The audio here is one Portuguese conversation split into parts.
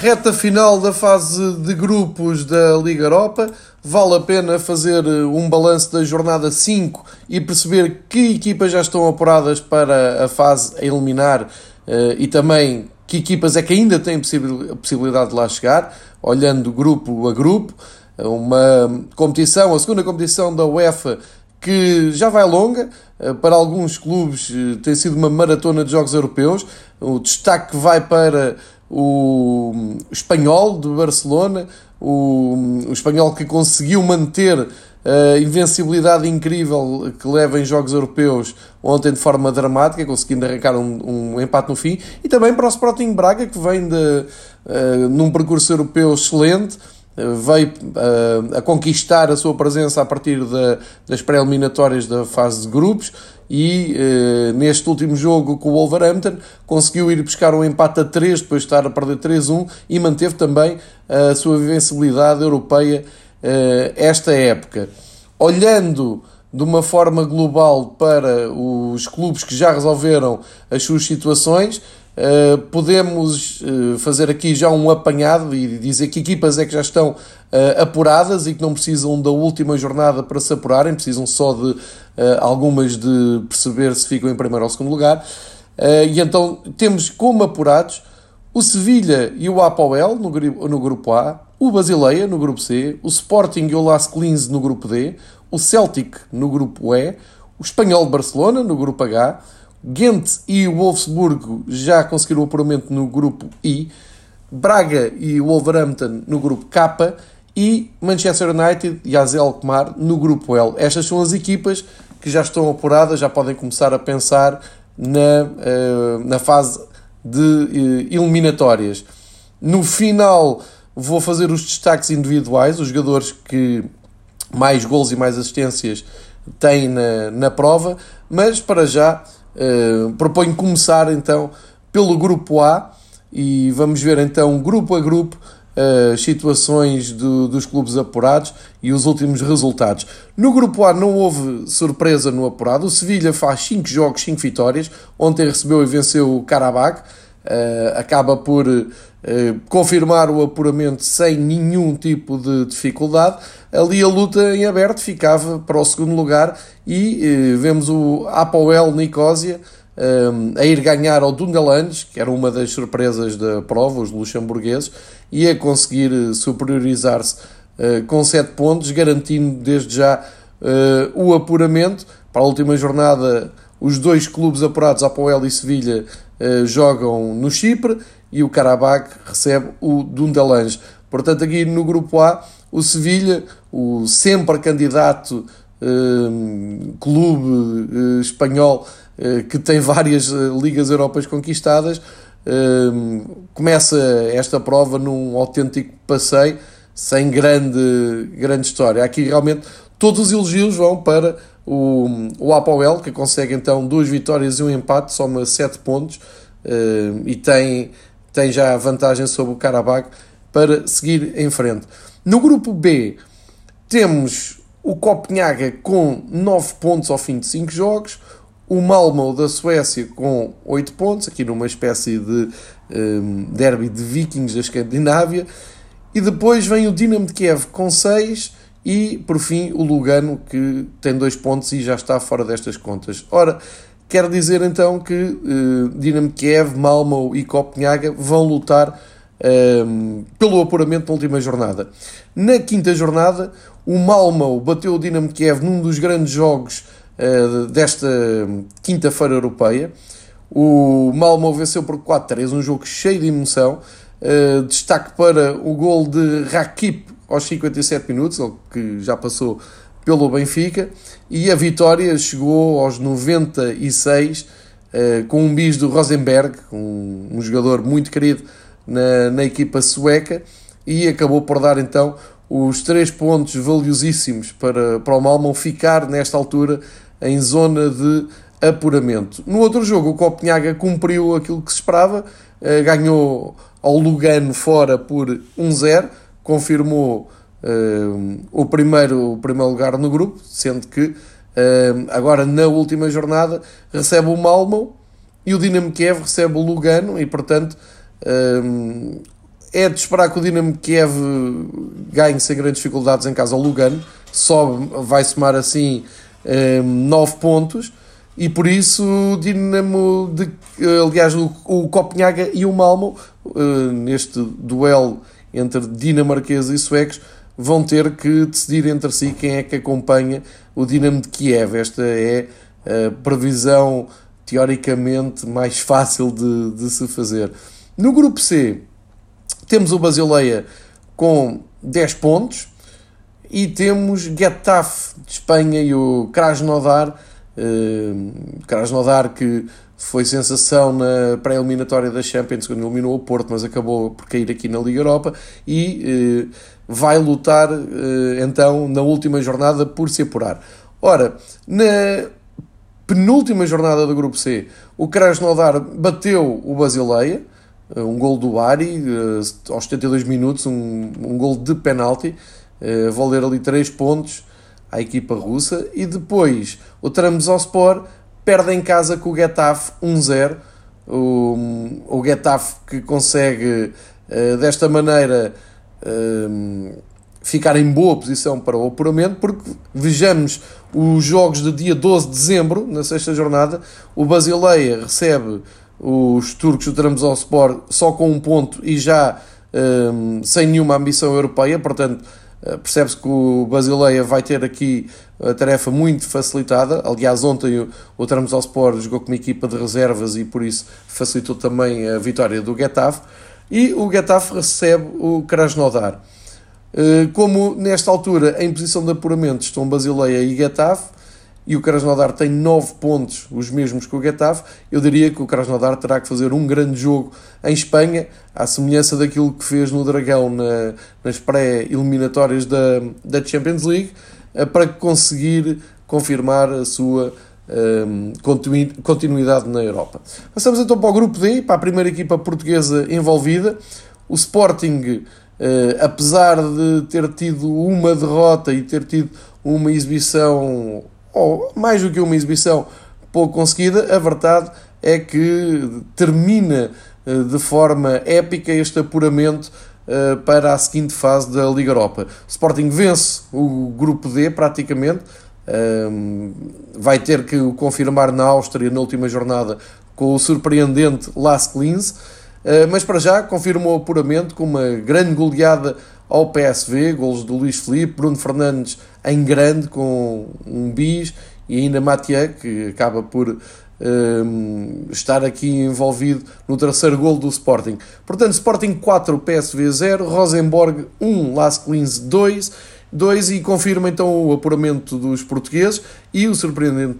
Reta final da fase de grupos da Liga Europa. Vale a pena fazer eh, um balanço da jornada 5 e perceber que equipas já estão apuradas para a fase a eliminar eh, e também que equipas é que ainda têm possibilidade de lá chegar, olhando grupo a grupo. Uma competição, a segunda competição da UEFA que já vai longa, eh, para alguns clubes tem sido uma maratona de jogos europeus. O destaque vai para o espanhol de Barcelona, o, o espanhol que conseguiu manter a invencibilidade incrível que leva em jogos europeus ontem de forma dramática, conseguindo arrancar um, um empate no fim, e também para o Sporting Braga, que vem de, uh, num percurso europeu excelente, uh, veio uh, a conquistar a sua presença a partir da, das pré-eliminatórias da fase de grupos, e eh, neste último jogo com o Wolverhampton conseguiu ir buscar um empate a 3 depois de estar a perder 3-1 e manteve também a sua invencibilidade europeia eh, esta época. Olhando de uma forma global para os clubes que já resolveram as suas situações, Uh, podemos uh, fazer aqui já um apanhado e dizer que equipas é que já estão uh, apuradas e que não precisam da última jornada para se apurarem, precisam só de algumas de perceber se ficam em primeiro ou segundo lugar. e então temos como apurados o Sevilha e o Apoel no, no grupo A, o Basileia no grupo C, o Sporting e o Las Clins no grupo D, o Celtic no grupo E, o Espanhol de Barcelona no grupo H, Ghent e Wolfsburgo já conseguiram o apuramento no grupo I, Braga e Wolverhampton no grupo K e Manchester United e AZ Alkmaar no grupo L. Estas são as equipas que já estão apuradas, já podem começar a pensar na, uh, na fase de uh, eliminatórias. No final vou fazer os destaques individuais, os jogadores que mais gols e mais assistências têm na, na prova, mas para já Uh, proponho começar então pelo grupo A e vamos ver então grupo a grupo as situações do, dos clubes apurados e os últimos resultados. No grupo A não houve surpresa no apurado. O Sevilha faz 5 jogos, 5 vitórias. Ontem recebeu e venceu o Karabakh. Uh, acaba por uh, confirmar o apuramento sem nenhum tipo de dificuldade. Ali a luta em aberto ficava para o segundo lugar e uh, vemos o Apoel Nicosia a ir ganhar ao Dungalandes, que era uma das surpresas da prova, os luxemburgueses, e a conseguir superiorizar-se com 7 pontos, garantindo desde já o apuramento. Para a última jornada, os dois clubes apurados, Apoel e Sevilha, eh, jogam no Chipre e o Karabakh recebe o Dundalange. Portanto, aqui no grupo A, o Sevilha, o sempre candidato eh, clube eh, espanhol que tem várias ligas europeias conquistadas, começa esta prova num autêntico passeio sem grande, grande história. Aqui realmente todos os elogios vão para o, o Apoel, que consegue então duas vitórias e um empate, soma 7 pontos e tem, tem já vantagem sobre o Karabakh para seguir em frente. No grupo B temos o Copenhaga com 9 pontos ao fim de 5 jogos, o Malmo da Suécia com 8 pontos, aqui numa espécie de um, derby de vikings da Escandinávia, e depois vem o Dinamo de Kiev com 6 e, por fim, o Lugano, que tem dois pontos e já está fora destas contas. Ora, quer dizer então que uh, Dinamo Kiev, Malmo e Copenhaga vão lutar uh, pelo apuramento na última jornada. Na quinta jornada, o Malmo bateu o Dinamo Kiev num dos grandes jogos desta quinta-feira europeia. O Malmo venceu por 4-3, um jogo cheio de emoção. Uh, destaque para o gol de Rakip aos 57 minutos, ele que já passou pelo Benfica, e a vitória chegou aos 96 uh, com um bis do Rosenberg, um, jogador muito querido na, na equipa sueca, e acabou por dar então os três pontos valiosíssimos para, para o Malmö ficar nesta altura em zona de apuramento. No outro jogo, o Copenhaga cumpriu aquilo que se esperava, uh, ganhou ao Lugano fora por 1-0 confirmou uh, o, primeiro, o primeiro lugar no grupo, sendo que uh, agora na última jornada recebe o Malmo e o Dinamo Kiev recebe o Lugano e portanto uh, é de esperar que o Dinamo Kiev ganhe sem grandes dificuldades em casa ao Lugano, sobe, vai somar assim 9 pontos e por isso o Dinamo, de, aliás, o, o Copenhaga e o Malmo, neste duelo entre dinamarqueses e suecos, vão ter que decidir entre si quem é que acompanha o Dinamo de Kiev. Esta é a previsão teoricamente mais fácil de, de se fazer. No grupo C, temos o Basileia com 10 pontos e temos Getafe de Espanha e o Krasnodar. Uh, Krasnodar que foi sensação na pré-eliminatória da Champions quando eliminou o Porto, mas acabou por cair aqui na Liga Europa e uh, vai lutar uh, então na última jornada por se apurar. Ora, na penúltima jornada do Grupo C, o Krasnodar bateu o Basileia, eh, um gol do Ari uh, aos 72 minutos, um, um gol de penalti, uh, valer ali 3 pontos à equipa russa, e depois o Trabzonspor perde em casa com o Getafe 1-0, o, o Getafe que consegue uh, desta maneira ficar em boa posição para o apuramento, porque vejamos os jogos de dia 12 de dezembro, na sexta jornada, o Basileia recebe os turcos do Trabzonspor só com um ponto e já sem nenhuma ambição europeia, portanto eh, percebe-se que o Basileia vai ter aqui a tarefa muito facilitada. Aliás, ontem o, o Trabzonspor jogou com uma equipa de reservas e por isso facilitou também a vitória do Getafe. E o Getafe recebe o Krasnodar. Eh, como nesta altura, em posição de apuramento, estão Basileia e Getafe, e o Krasnodar tem 9 pontos, os mesmos que o Getafe, eu diria que o Krasnodar terá que fazer um grande jogo em Espanha, à semelhança daquilo que fez no Dragão na, nas pré-eliminatórias da, da Champions League, eh, para conseguir confirmar a sua um, ehm, continuidade na Europa. Passamos então para o grupo D, para a primeira equipa portuguesa envolvida. O Sporting Uh, apesar de ter tido uma derrota e ter tido uma exibição, ou mais do que uma exibição, pouco conseguida, a verdade é que termina uh, de forma épica este apuramento uh, para a seguinte fase da Liga Europa. O Sporting vence o grupo D praticamente, vai ter que o confirmar na Áustria na última jornada com o surpreendente Las Klins eh, mas para já confirmou o apuramento com uma grande goleada ao PSV, golos do Luís Felipe, Bruno Fernandes em grande com um bis e ainda Mathieu, que acaba por um, estar aqui envolvido no terceiro gol do Sporting. Portanto, Sporting 4, PSV 0, Rosenborg 1, Las Klins 2, 2 e confirma então o apuramento dos portugueses e o surpreendente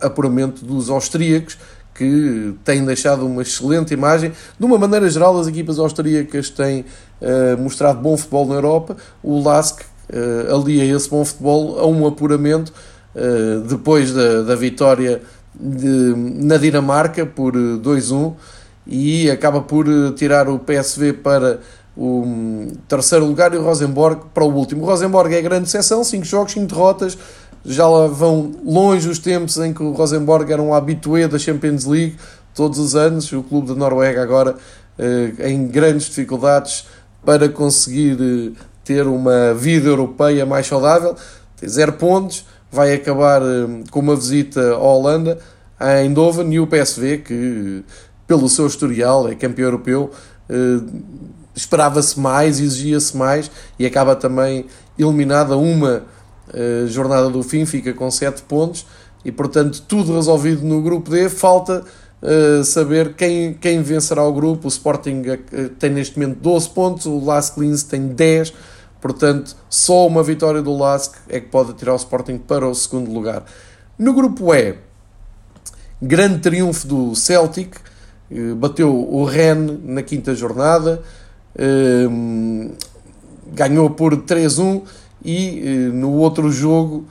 apuramento dos austríacos, que têm deixado uma excelente imagem. De uma maneira geral, as equipas austríacas têm uh, mostrado bom futebol na Europa. O LASK uh, alia esse bom futebol a um apuramento uh, depois da, da vitória de, na Dinamarca por 2-1 e acaba por tirar o PSV para o um, terceiro lugar e o Rosenborg para o último. O Rosenborg é grande exceção, 5 jogos, 5 derrotas, já lá vão longe os tempos em que o Rosenborg era um habitué da Champions League todos os anos, o clube da Noruega agora eh, em grandes dificuldades para conseguir eh, ter uma vida europeia mais saudável, tem zero pontos, vai acabar eh, com uma visita à Holanda, a Eindhoven e o PSV, que pelo seu historial é campeão europeu, esperava-se mais, exigia-se mais e acaba também eliminada uma jornada do fim fica com 7 pontos. E, portanto, tudo resolvido no grupo D. Falta uh, saber quem, quem vencerá o grupo. O Sporting uh, tem neste momento 12 pontos, o Lask Linz tem 10. Portanto, só uma vitória do Lask é que pode tirar o Sporting para o segundo lugar. No grupo E, grande triunfo do Celtic, uh, bateu o Rennes na quinta jornada, ganhou por 3-1 e eh, no outro jogo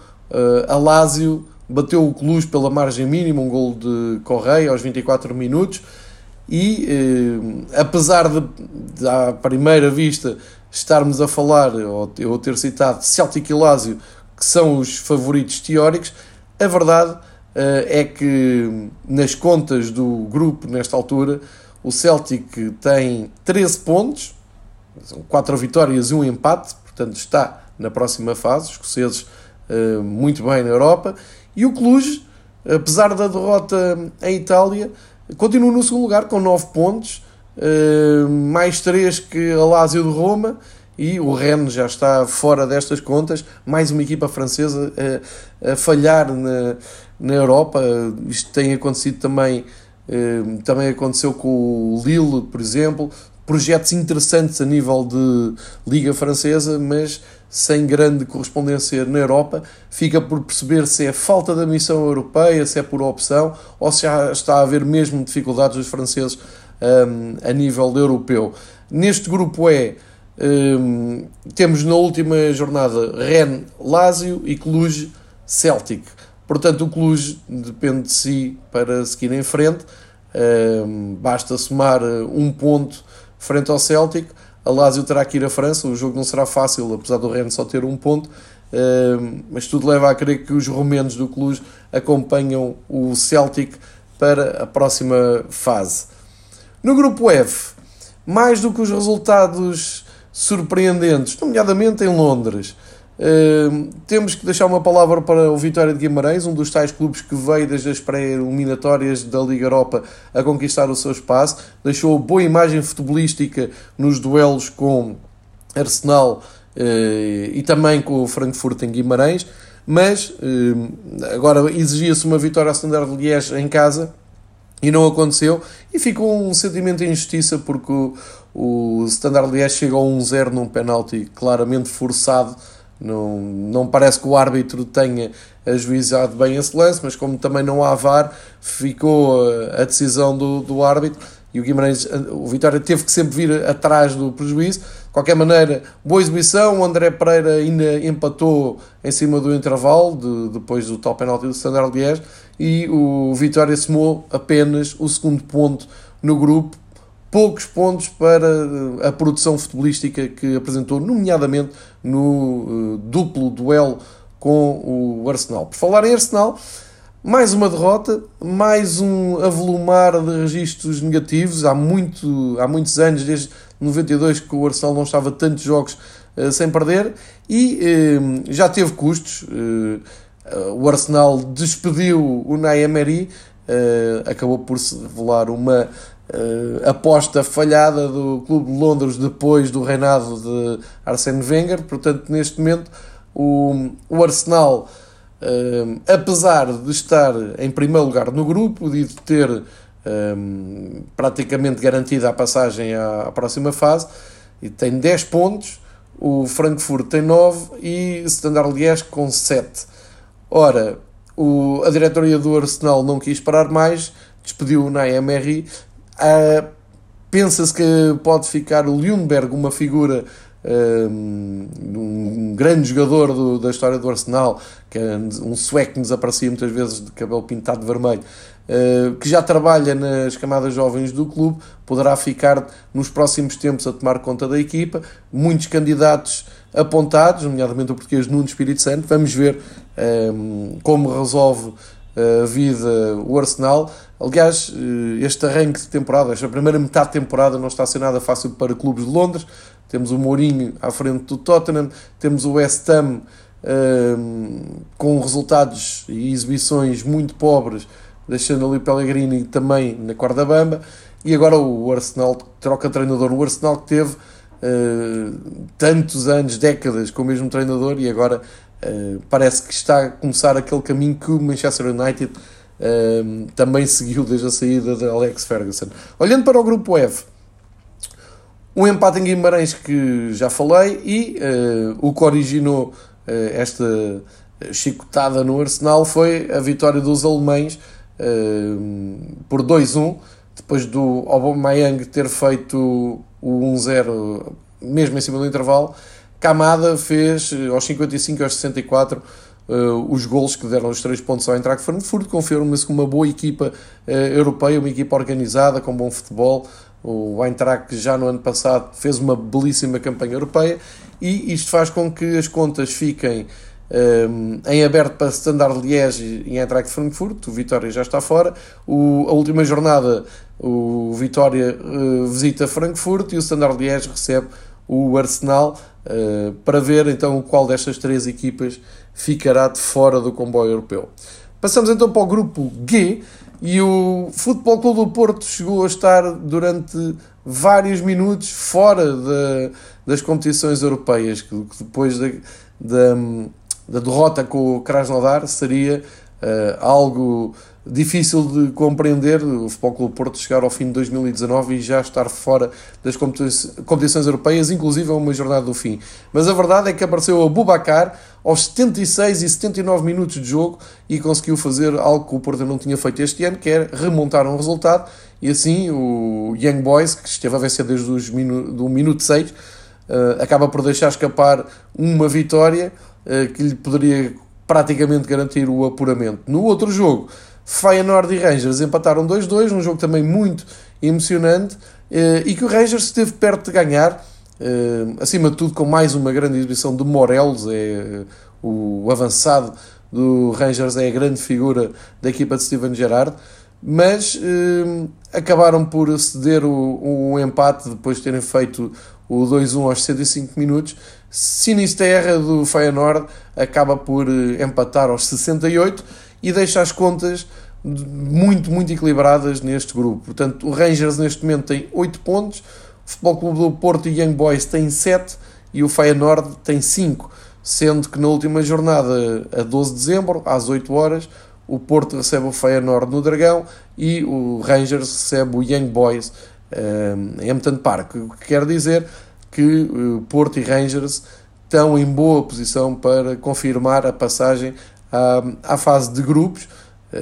a Lazio bateu o Cluj pela margem mínima, um gol de Correia aos 24 minutos. E eh, apesar de, de à primeira vista estarmos a falar, ou ter citado Celtic e Lazio, que são os favoritos teóricos, a verdade é que nas contas do grupo nesta altura o Celtic tem 13 pontos, são quatro vitórias e um empate, portanto está na próxima fase, os escoceses uh, muito bem na Europa, e o Cluj, apesar da derrota em Itália, continua no segundo lugar com 9 pontos, uh, mais 3 que a Lazio de Roma, e o Rennes já está fora destas contas, mais uma equipa francesa a, a falhar na, na Europa, isto tem acontecido também, eh, também aconteceu com o Lille, por exemplo, projetos interessantes a nível de Liga Francesa, mas sem grande correspondência na Europa. Fica por perceber se é falta da missão europeia, se é por opção, ou se já está a haver mesmo dificuldades dos franceses um, a nível europeu. Neste grupo E, um, temos na última jornada Rennes, Lazio e Cluj, Celtic. Portanto, o Cluj depende de si para seguir em frente. Um, basta somar um ponto frente ao Celtic. A Lazio terá que ir à França, o jogo não será fácil, apesar do Rennes só ter um ponto, mas tudo leva a crer que os romenos do Cluj acompanham o Celtic para a próxima fase. No grupo F, mais do que os resultados surpreendentes, nomeadamente em Londres, Uh, temos que deixar uma palavra para o Vitória de Guimarães, um dos tais clubes que veio desde as pré-eliminatórias da Liga Europa a conquistar o seu espaço. Deixou boa imagem futebolística nos duelos com Arsenal uh, e também com o Frankfurt em Guimarães, mas uh, agora exigia-se uma vitória a Standard Liège em casa e não aconteceu. E ficou um sentimento de injustiça porque o, o Standard Liège chegou a 1-0 num penalti claramente forçado não, não parece que o árbitro tenha ajuizado bem esse lance, mas como também não há VAR, ficou a decisão do, do árbitro e o Guimarães, o Vitória teve que sempre vir atrás do prejuízo. De qualquer maneira, boa exibição. O André Pereira ainda empatou em cima do intervalo, de, depois do tal penalti do Standard Liège, e o Vitória somou apenas o segundo ponto no grupo, poucos pontos para eh, a produção futebolística que apresentou, nomeadamente no uh, duplo duelo com o Arsenal. Por falar em Arsenal, mais uma derrota, mais um avolumar de registros negativos. Há, muito, há muitos anos, desde 92, que o Arsenal não estava tantos jogos uh, sem perder e uh, já teve custos. o Arsenal despediu o Naemery, acabou por se revelar uma uh, aposta falhada do Clube de Londres depois do reinado de Arsene Wenger. Portanto, neste momento, o, o Arsenal, uh, apesar de estar em primeiro lugar no grupo e de ter eh, praticamente garantida a passagem à, à, próxima fase, e tem 10 pontos, o Frankfurt tem 9 e Standard Liège com 7. Ora, o, a diretoria do Arsenal não quis parar mais, despediu o Naemery Uh, Pensa-se que pode ficar o Lundberg uma figura, um, um grande jogador do, da história do Arsenal, que é um sueco que nos aparecia muitas vezes de cabelo pintado de vermelho, uh, que já trabalha nas camadas jovens do clube, poderá ficar nos próximos tempos a tomar conta da equipa. Muitos candidatos apontados, nomeadamente o português Nuno Espírito Santo. Vamos ver um, como resolve a vida o Arsenal. Aliás, eh, este arranque de temporada, esta primeira metade de temporada, não está a ser nada fácil para clubes de Londres. Temos o Mourinho à frente do Tottenham, temos o West Ham um, ehm, com resultados e exibições muito pobres, deixando ali Pellegrini também na corda bamba. E agora o Arsenal troca treinador. O Arsenal que teve uh, tantos anos, décadas com o mesmo treinador e agora uh, parece que está a começar aquele caminho que o Manchester United uh, também seguiu desde a saída de Alex Ferguson. Olhando para o grupo F, um empate em Guimarães que já falei e uh, o que originou esta chicotada no Arsenal foi a vitória dos alemães por 2-1 depois do Aubameyang ter feito o 1-0 mesmo em cima do intervalo Camada fez eh, aos 55 e aos 64 uh, os gols que deram os três pontos ao Eintracht Frankfurt, confirma-se com uma boa equipa uh, europeia, uma equipa organizada, com bom futebol. O Eintracht já no ano passado fez uma belíssima campanha europeia e isto faz com que as contas fiquem um, em aberto para Standard Liège e Eintracht Frankfurt, o Vitória já está fora. O, a última jornada, o Vitória uh, visita Frankfurt e o Standard Liège recebe o Arsenal, uh, para ver então qual destas três equipas ficará de fora do comboio europeu. Passamos então para o grupo G e o Futebol Clube do Porto chegou a estar durante vários minutos fora de, das competições europeias, que, depois da, da, da derrota com o Krasnodar seria uh, algo difícil de compreender o Futebol Clube Porto chegar ao fim de 2019 e já estar fora das competições europeias, inclusive a uma jornada do fim. Mas a verdade é que apareceu o Bubacar aos 76 e 79 minutos de jogo e conseguiu fazer algo que o Porto não tinha feito este ano, que é remontar um resultado e assim o Young Boys, que esteve a vencer desde os minu minuto 6, uh, eh, acaba por deixar escapar uma vitória uh, que lhe poderia praticamente garantir o apuramento. No outro jogo, Feyenoord e Rangers empataram 2-2, um jogo também muito emocionante eh, e que o Rangers esteve perto de ganhar, eh, acima de tudo com mais uma grande exibição de Morelos, é o avançado do Rangers, é a grande figura da equipa de Steven Gerrard, mas eh, acabaram por ceder o, o empate depois de terem feito o 2-1 aos 65 minutos. Sinisterra do Feyenoord acaba por empatar aos 68 e deixa as contas muito, muito equilibradas neste grupo. Portanto, o Rangers neste momento tem 8 pontos, o Futebol Clube do Porto e Young Boys tem 7 e o Feyenoord tem 5, sendo que na última jornada, a 12 de dezembro, às 8 horas, o Porto recebe o Feyenoord no Dragão e o Rangers recebe o Young Boys um, em Hampton Park, o que quer dizer que o Porto e Rangers estão em boa posição para confirmar a passagem à, à fase de grupos uh,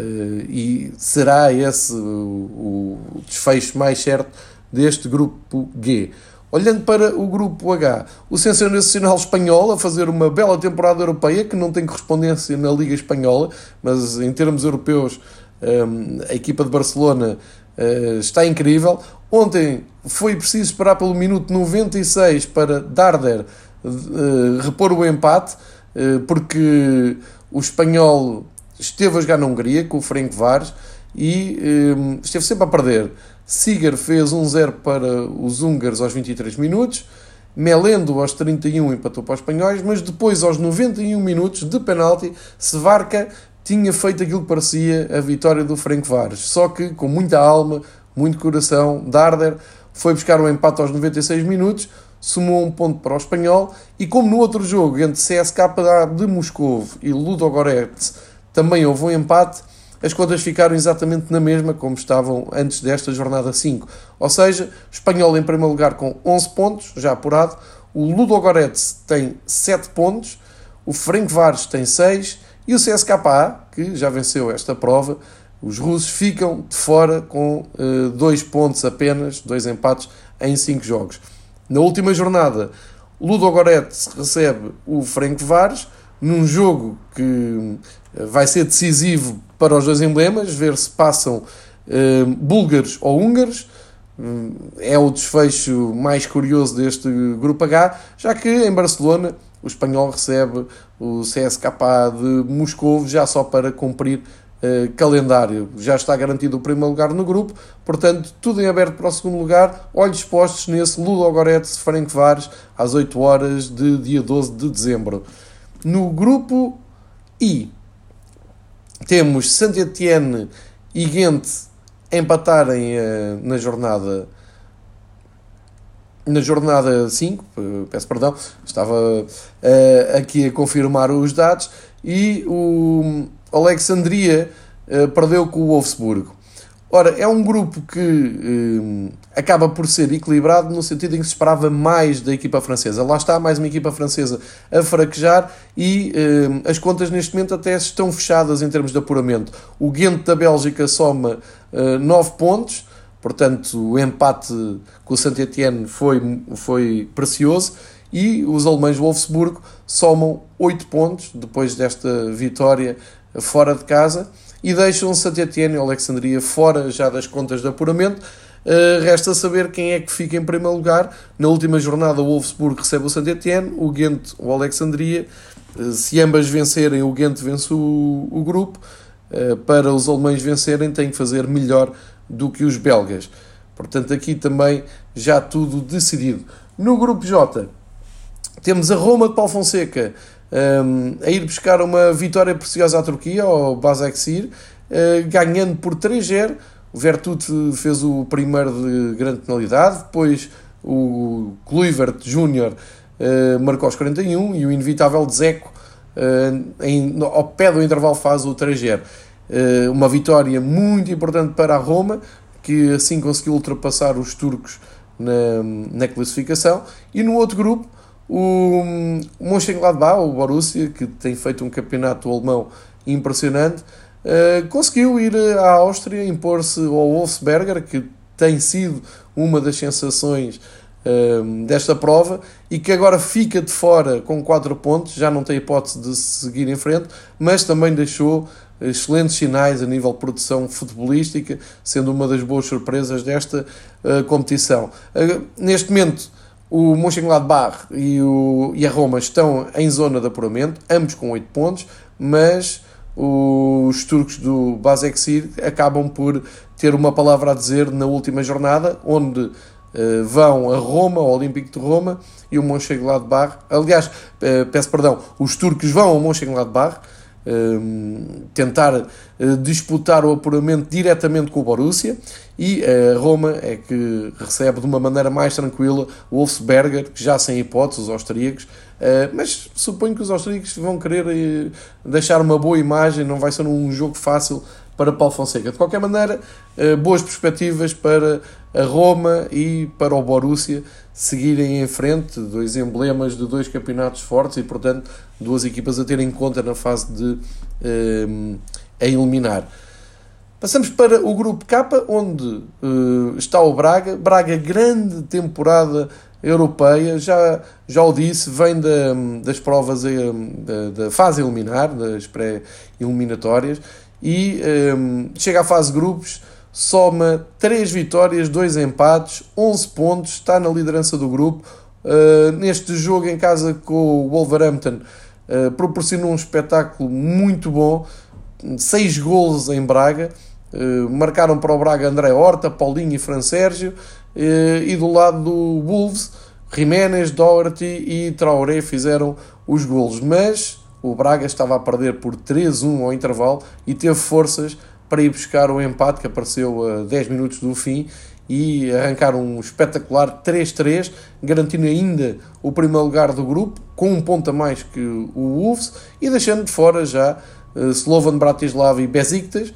e será esse o, o desfecho mais certo deste grupo G. Olhando para o grupo H, o Sensacional Espanhol a fazer uma bela temporada europeia que não tem correspondência na Liga Espanhola, mas em termos europeus um, a equipa de Barcelona uh, está incrível. Ontem foi preciso esperar pelo minuto 96 para Darder uh, repor o empate, porque o espanhol esteve a jogar na Hungria com o Frank Vares e um, esteve sempre a perder. Siger fez 1-0 para os húngaros aos 23 minutos. Melendo aos 31 empatou para os espanhóis, mas depois aos 91 minutos de penalti, Sevarca tinha feito aquilo que parecia a vitória do Frank Vares. Só que com muita alma, muito coração, Darder foi buscar o empate aos 96 minutos, somou um ponto para o espanhol e como no outro jogo entre CSKA de Moscou e Ludogorets também houve um empate, as contas ficaram exatamente na mesma como estavam antes desta jornada 5. Ou seja, o espanhol em primeiro lugar com 11 pontos, já apurado, o Ludogorets tem 7 pontos, o Ferencváros tem 6 e o CSKA, que já venceu esta prova, os russos ficam de fora com 2 uh, pontos apenas, 2 empates em 5 jogos. Na última jornada, Ludogorets recebe o Frank Vares num jogo que eh, vai ser decisivo para os dois emblemas, ver se passam eh, búlgaros ou húngaros. Hum, é o desfecho mais curioso deste grupo H, já que em Barcelona o espanhol recebe o CSKA de Moscou já só para cumprir eh, calendário. Já está garantido o primeiro lugar no grupo, portanto, tudo em aberto para o segundo lugar. Olhos postos nesse Ludogorets Ferencváros às 8 horas de dia 12 de dezembro. No grupo I, temos Saint-Étienne e Ghent empatarem uh, na jornada na jornada 5, peço perdão, estava uh, aqui a confirmar os dados, e o Alexandria uh, perdeu com o Wolfsburgo. Ora, é um grupo que um, acaba por ser equilibrado no sentido em que se esperava mais da equipa francesa. Lá está mais uma equipa francesa a fraquejar e um, as contas neste momento até estão fechadas em termos de apuramento. O Ghent da Bélgica soma uh, 9 pontos, portanto o empate com o Saint-Étienne foi, foi precioso e os alemães Wolfsburgo somam 8 pontos depois desta vitória fora de casa e deixam Saint-Étienne e Alexandria fora já das contas de apuramento. Uh, resta saber quem é que fica em primeiro lugar. Na última jornada, o Wolfsburg recebe o Saint-Étienne, o Ghent o Alexandria. Uh, se ambas vencerem, o Ghent vence o, o grupo. Uh, para os alemães vencerem, têm que fazer melhor do que os belgas. Portanto, aqui também já tudo decidido. No grupo J, temos a Roma de Paulo Fonseca um, a ir buscar uma vitória preciosa à Turquia, ao Basaksehir, uh, ganhando por 3-0. O Vertute fez o primeiro de grande penalidade, depois o Kluivert Júnior uh, marcou aos 41 e o inevitável Dzeko uh, em, ao pé do intervalo faz o 3-0. Uh, uma vitória muito importante para a Roma, que assim conseguiu ultrapassar os turcos na, na classificação. E no outro grupo, o, o Mönchengladbach, o Borussia, que tem feito um campeonato alemão impressionante, uh, conseguiu ir à Áustria, impor-se ao Wolfsberger, que tem sido uma das sensações uh, desta prova e que agora fica de fora com 4 pontos, já não tem hipótese de seguir em frente, mas também deixou excelentes sinais a nível de produção futebolística, sendo uma das boas surpresas desta uh, competição. Neste momento, o Mönchengladbach e, o, e a Roma estão em zona de apuramento, ambos com 8 pontos, mas os turcos do Basaksehir acabam por ter uma palavra a dizer na última jornada, onde uh, vão a Roma, ao Olímpico de Roma e o Mönchengladbach. Aliás, uh, peço perdão, os turcos vão ao Mönchengladbach Ehm, tentar disputar o apuramento diretamente com o Borussia e a uh, Roma é que recebe de uma maneira mais tranquila o Wolfsberger, que já sem hipóteses, os austríacos, uh, mas suponho que os austríacos vão querer deixar uma boa imagem, não vai ser um jogo fácil para Paulo Fonseca. De qualquer maneira, boas perspectivas para a Roma e para o Borussia seguirem em frente, dois emblemas de dois campeonatos fortes e, portanto, duas equipas a ter em conta na fase de a eliminar. Passamos para o grupo K, onde uh, está o Braga. Braga, grande temporada europeia, já, já o disse, vem da, das provas hum, da, da fase eliminar, das pré-eliminatórias, e um, chega à fase grupos soma 3 vitórias, 2 empates, 11 pontos, está na liderança do grupo. Uh, neste jogo em casa com o Wolverhampton, uh, proporcionou um espetáculo muito bom, 6 golos em Braga. Uh, marcaram para o Braga André Horta, Paulinho e Fran Sérgio. e do lado do Wolves, Jiménez, Doherty e Traoré fizeram os golos. Mas o Braga estava a perder por 3-1 ao intervalo e teve forças para ir buscar o empate que apareceu a 10 minutos do fim e arrancar um espetacular 3-3, garantindo ainda o primeiro lugar do grupo, com um ponto a mais que o Wolves, e deixando de fora já uh, Slovan Bratislava e Besiktas, uh,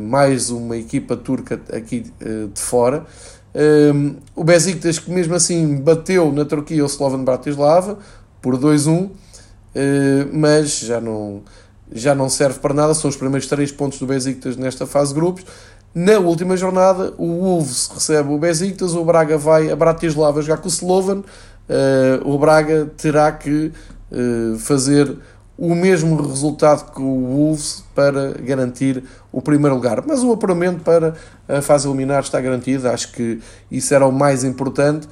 mais uma equipa turca aqui uh, de fora. Um, o Besiktas que mesmo assim bateu na Turquia o Slovan Bratislava por 2-1, mas já não já não serve para nada, são os primeiros três pontos do Besiktas nesta fase de grupos. Na última jornada, o Wolves recebe o Besiktas, o Braga vai a Bratislava jogar com o Slovan, o Braga terá que fazer o mesmo resultado que o Wolves para garantir o primeiro lugar. Mas o apuramento para a fase eliminar está garantido, acho que isso era o mais importante.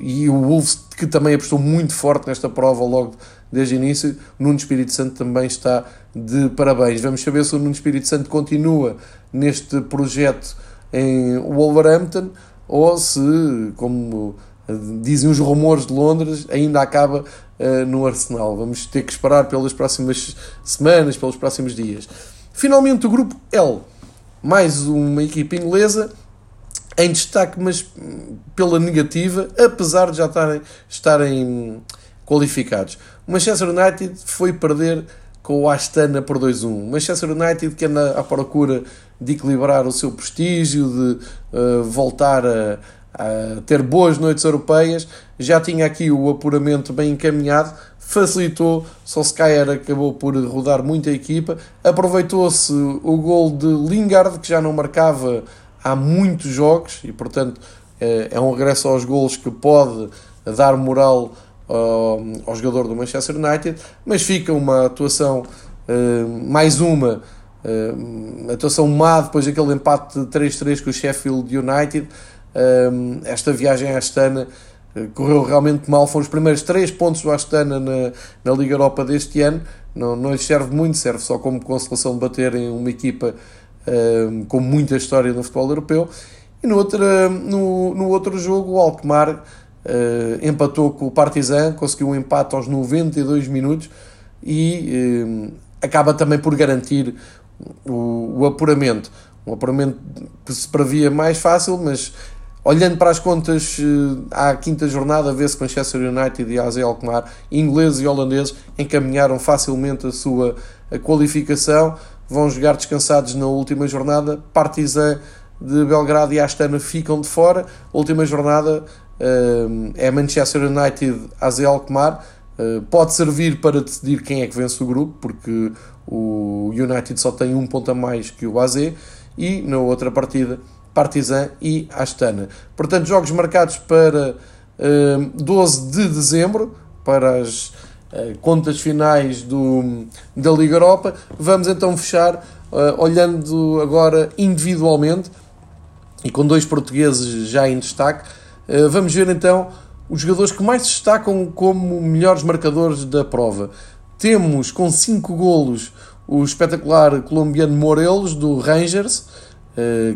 E o Wolves, que também apostou muito forte nesta prova logo desde o início, Nuno Espírito Santo também está de parabéns. Vamos saber se o Nuno Espírito Santo continua neste projeto em Wolverhampton ou se, como dizem os rumores de Londres, ainda acaba uh, no Arsenal. Vamos ter que esperar pelas próximas semanas, pelos próximos dias. Finalmente, o grupo L, mais uma equipa inglesa em destaque, mas pela negativa, apesar de já estarem, estarem qualificados. O Manchester United foi perder com o Astana por 2-1. Manchester United que anda à procura de equilibrar o seu prestígio, de uh, voltar a, a, ter boas noites europeias, já tinha aqui o apuramento bem encaminhado, facilitou, Solskjaer acabou por rodar muito a equipa, aproveitou-se o gol de Lingard, que já não marcava há muitos jogos, e portanto eh, é um regresso aos golos que pode dar moral ao, ao jogador do Manchester United, mas fica uma atuação, uh, mais uma, atuação má depois daquele empate de 3-3 com o Sheffield United. Uh, esta viagem à Astana correu realmente mal. Foram os primeiros 3 pontos do Astana na, na Liga Europa deste ano. Não, não lhes serve muito, serve só como consolação de baterem uma equipa com muita história no futebol europeu. E no outro, no, no outro jogo, o Alkmaar empatou com o Partizan, conseguiu um empate aos 92 minutos e acaba também por garantir o, o apuramento. Um apuramento que se previa mais fácil, mas olhando para as contas à quinta jornada, vê-se Manchester United e AZ Alkmaar, ingleses e holandeses, encaminharam facilmente a sua a qualificação. Vão jogar descansados na última jornada. Partizan de Belgrado e Astana ficam de fora. Última jornada uh, é Manchester United AZ Alkmaar. Pode servir para decidir quem é que vence o grupo, porque o United só tem um ponto a mais que o AZ. E na outra partida, Partizan e Astana. Portanto, jogos marcados para uh, 12 de dezembro, para as uh, contas finais do, da Liga Europa. Vamos então fechar uh, olhando agora individualmente e com dois portugueses já em destaque. Vamos ver então os jogadores que mais se destacam como melhores marcadores da prova. Temos com 5 golos o espetacular colombiano Morelos do Rangers,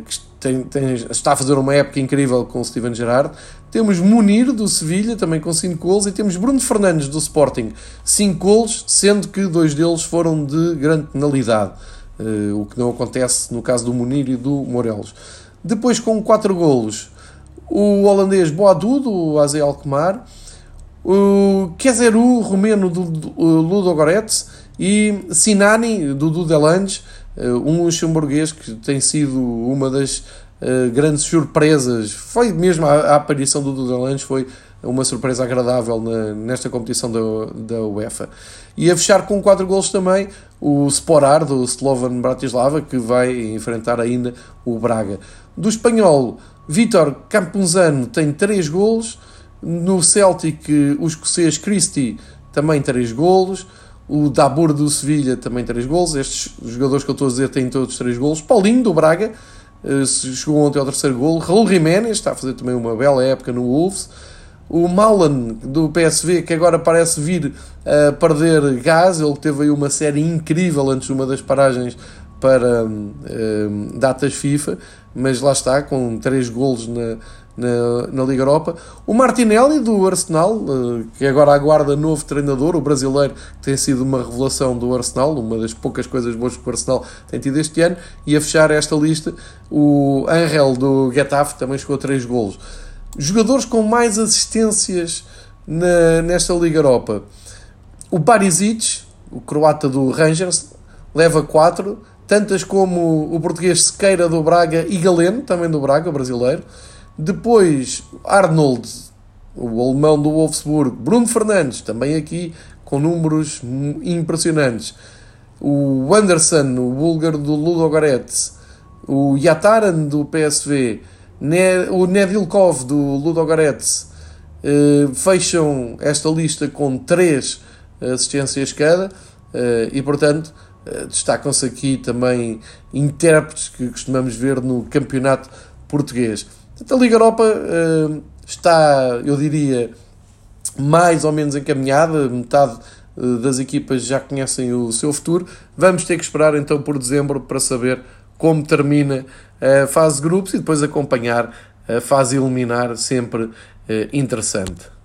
que tem, tem, está a fazer uma época incrível com o Steven Gerrard. Temos Munir do Sevilha, também com 5 gols, e temos Bruno Fernandes do Sporting, 5 gols, sendo que dois deles foram de grande penalidade, uh, o que não acontece no caso do Munir e do Morelos. Depois, com 4 golos, o holandês Boadu do AZ Alkmaar, o Kezeru romeno do, do Ludo Goretz e Sinani do Dudelange eh, um luxemburguês que tem sido uma das uh, grandes surpresas. Foi mesmo a, a aparição do Dudelange foi uma surpresa agradável na, nesta competição da, da UEFA. E a fechar com 4 golos também o Sporar do Slovan Bratislava, que vai enfrentar ainda o Braga. Do espanhol, Vítor Campunzano tem 3 golos. No Celtic, o escocês Christie também 3 golos. O Dabur do Sevilha também 3 gols. Estes jogadores que eu estou a dizer têm todos 3 gols. Paulinho do Braga eh, chegou ontem ao terceiro gol. Raul Jiménez está a fazer também uma bela época no Wolves. O Malan do PSV, que agora parece vir a perder gás, ele teve aí uma série incrível antes de uma das paragens para um, datas FIFA, mas lá está, com 3 golos na, na, na, Liga Europa. O Martinelli do Arsenal, uh, que agora aguarda novo treinador, o brasileiro, que tem sido uma revelação do Arsenal, uma das poucas coisas boas que o Arsenal tem tido este ano. E a fechar esta lista, o Angel do Getafe também chegou a 3 golos. Jogadores com mais assistências na, nesta Liga Europa. O Barisic, o croata do Rangers, leva 4 tantas como o português Sequeira do Braga e Galeno, também do Braga, brasileiro. Depois Arnold, o alemão do Wolfsburg, Bruno Fernandes, também aqui com números impressionantes. O Anderson, o búlgaro do Ludogorets, o Yataran do PSV, o Nedilkov do Ludogorets, eh, fecham esta lista com três assistências cada. Eh, e, portanto, eh, destacam-se aqui também intérpretes que costumamos ver no campeonato português. A Liga Europa uh, está, eu diria, mais ou menos encaminhada, metade uh, das equipas já conhecem o seu futuro. Vamos ter que esperar então por dezembro para saber como termina a fase de grupos e depois acompanhar a fase eliminar, sempre interessante.